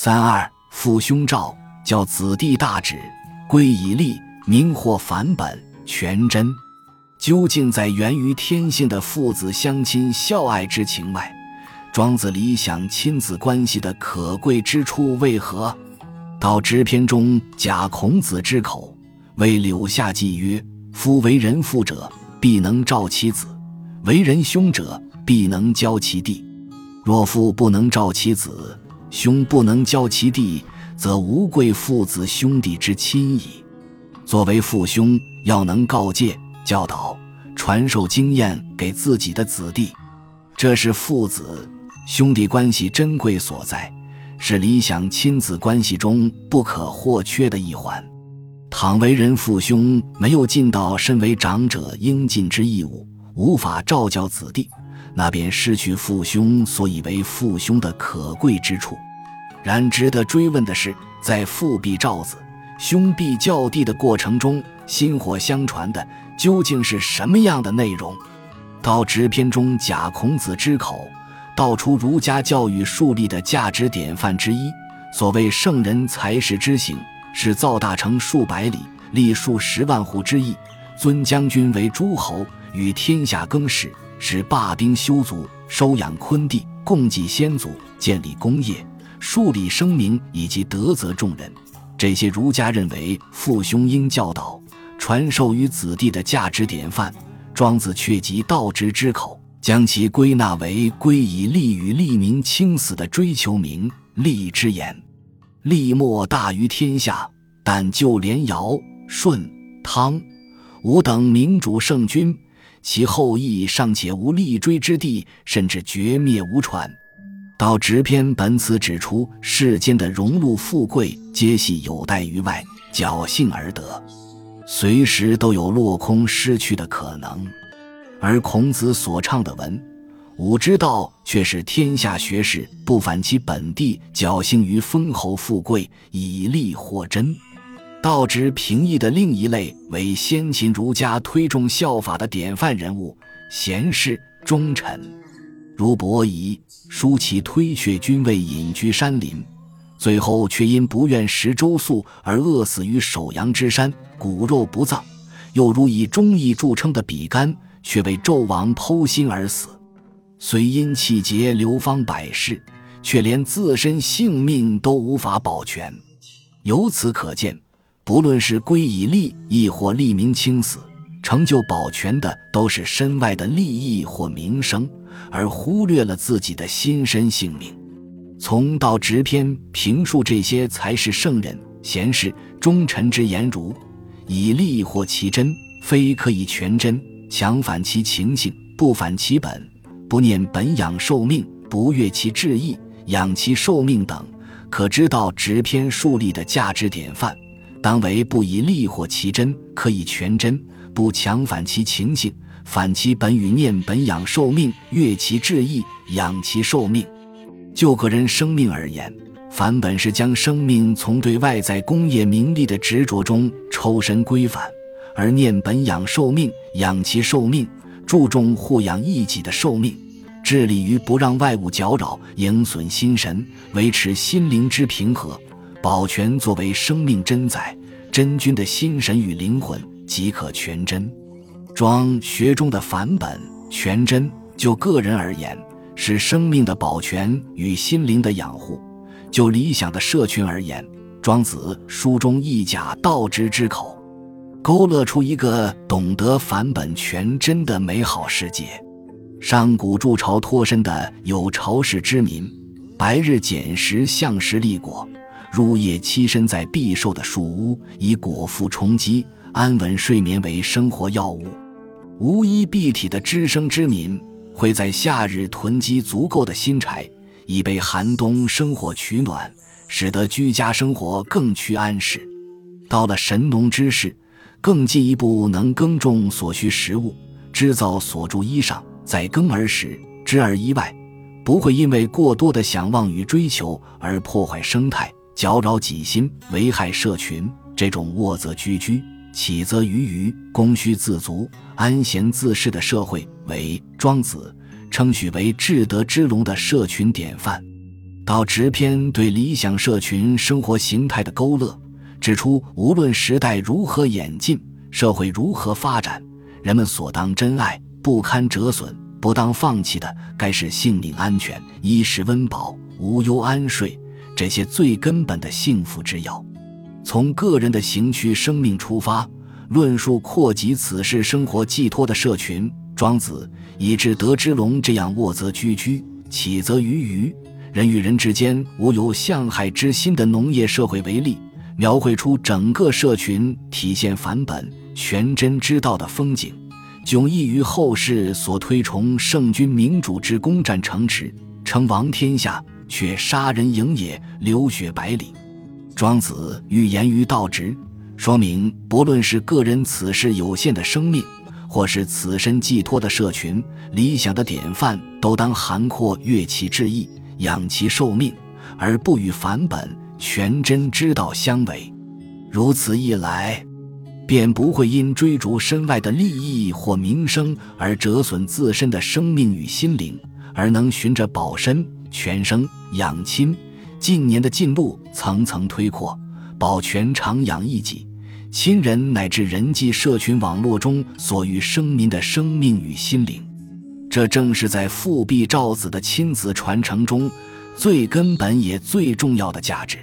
三二父兄照，教子弟大指，归以立，名或反本全真。究竟在源于天性的父子相亲孝爱之情外，庄子理想亲子关系的可贵之处为何？到直篇中，假孔子之口，为柳下记曰：“夫为人父者，必能照其子；为人兄者，必能教其弟。若父不能照其子，兄不能教其弟，则无贵父子兄弟之亲矣。作为父兄，要能告诫、教导、传授经验给自己的子弟，这是父子兄弟关系珍贵所在。”是理想亲子关系中不可或缺的一环。倘为人父兄没有尽到身为长者应尽之义务，无法照教子弟，那便失去父兄所以为父兄的可贵之处。然值得追问的是，在父必照子，兄必教弟的过程中，薪火相传的究竟是什么样的内容？到直篇中，假孔子之口。道出儒家教育树立的价值典范之一。所谓圣人才识之行，是造大成数百里，立数十万户之意；尊将军为诸侯，与天下更始，使罢兵修族，收养昆弟，共祭先祖，建立功业，树立声名，以及德泽众人。这些儒家认为父兄应教导、传授于子弟的价值典范，庄子却集道之之口。将其归纳为归以利与利民轻死的追求名利之言，利莫大于天下，但就连尧、舜、汤、武等明主圣君，其后裔尚且无立锥之地，甚至绝灭无传。到直篇本此指出，世间的荣禄富贵，皆系有待于外，侥幸而得，随时都有落空失去的可能。而孔子所倡的文武之道，却是天下学士不反其本地，侥幸于封侯富贵，以利获真。道之平易的另一类，为先秦儒家推崇效法的典范人物——贤士、忠臣，如伯夷，叔齐推却君位，隐居山林，最后却因不愿食周粟而饿死于首阳之山，骨肉不葬；又如以忠义著称的比干。却被纣王剖心而死，虽因气节流芳百世，却连自身性命都无法保全。由此可见，不论是归以利益或利民轻死，成就保全的都是身外的利益或名声，而忽略了自己的心身性命。从道直篇评述这些才是圣人、贤士、忠臣之言，如以利或其真，非可以全真。强反其情性，不反其本，不念本养寿命，不悦其志意，养其寿命等，可知道直篇树立的价值典范，当为不以利或其真，可以全真；不强反其情性，反其本与念本养寿命，悦其志意，养其寿命。就个人生命而言，反本是将生命从对外在工业名利的执着中抽身归返。而念本养寿命，养其寿命，注重护养一己的寿命，致力于不让外物搅扰、影损心神，维持心灵之平和，保全作为生命真载真君的心神与灵魂，即可全真。庄学中的返本全真，就个人而言，是生命的保全与心灵的养护；就理想的社群而言，庄子书中一假道之之口。勾勒出一个懂得返本全真的美好世界。上古筑巢脱身的有巢氏之民，白日捡食，向食立果；入夜栖身在必兽的树屋，以果腹充饥、安稳睡眠为生活要务。无衣蔽体的知生之民，会在夏日囤积足够的新柴，以备寒冬生火取暖，使得居家生活更趋安适。到了神农之世。更进一步，能耕种所需食物，织造所著衣裳，在耕而食，织而衣外，不会因为过多的想望与追求而破坏生态，搅扰己心，危害社群。这种卧则居居，起则鱼鱼，供需自足，安闲自适的社会，为庄子称许为至德之龙的社群典范。到直篇对理想社群生活形态的勾勒，指出无论时代如何演进，社会如何发展，人们所当珍爱、不堪折损、不当放弃的，该是性命安全、衣食温饱、无忧安睡这些最根本的幸福之要。从个人的行区生命出发，论述扩及此世生活寄托的社群。庄子以至德之龙这样卧则居居，起则鱼鱼，人与人之间无有相害之心的农业社会为例，描绘出整个社群体现反本全真之道的风景，迥异于后世所推崇圣君明主之攻占城池，称王天下，却杀人营野，流血百里。庄子寓言于道直，说明不论是个人此世有限的生命，或是此身寄托的社群理想的典范，都当涵括乐其志意，养其寿命，而不与凡本全真之道相违。如此一来，便不会因追逐身外的利益或名声而折损自身的生命与心灵，而能循着保身、全生、养亲。近年的进步层层推扩，保全长养一己、亲人乃至人际社群网络中所欲生民的生命与心灵，这正是在复辟赵子的亲子传承中最根本也最重要的价值。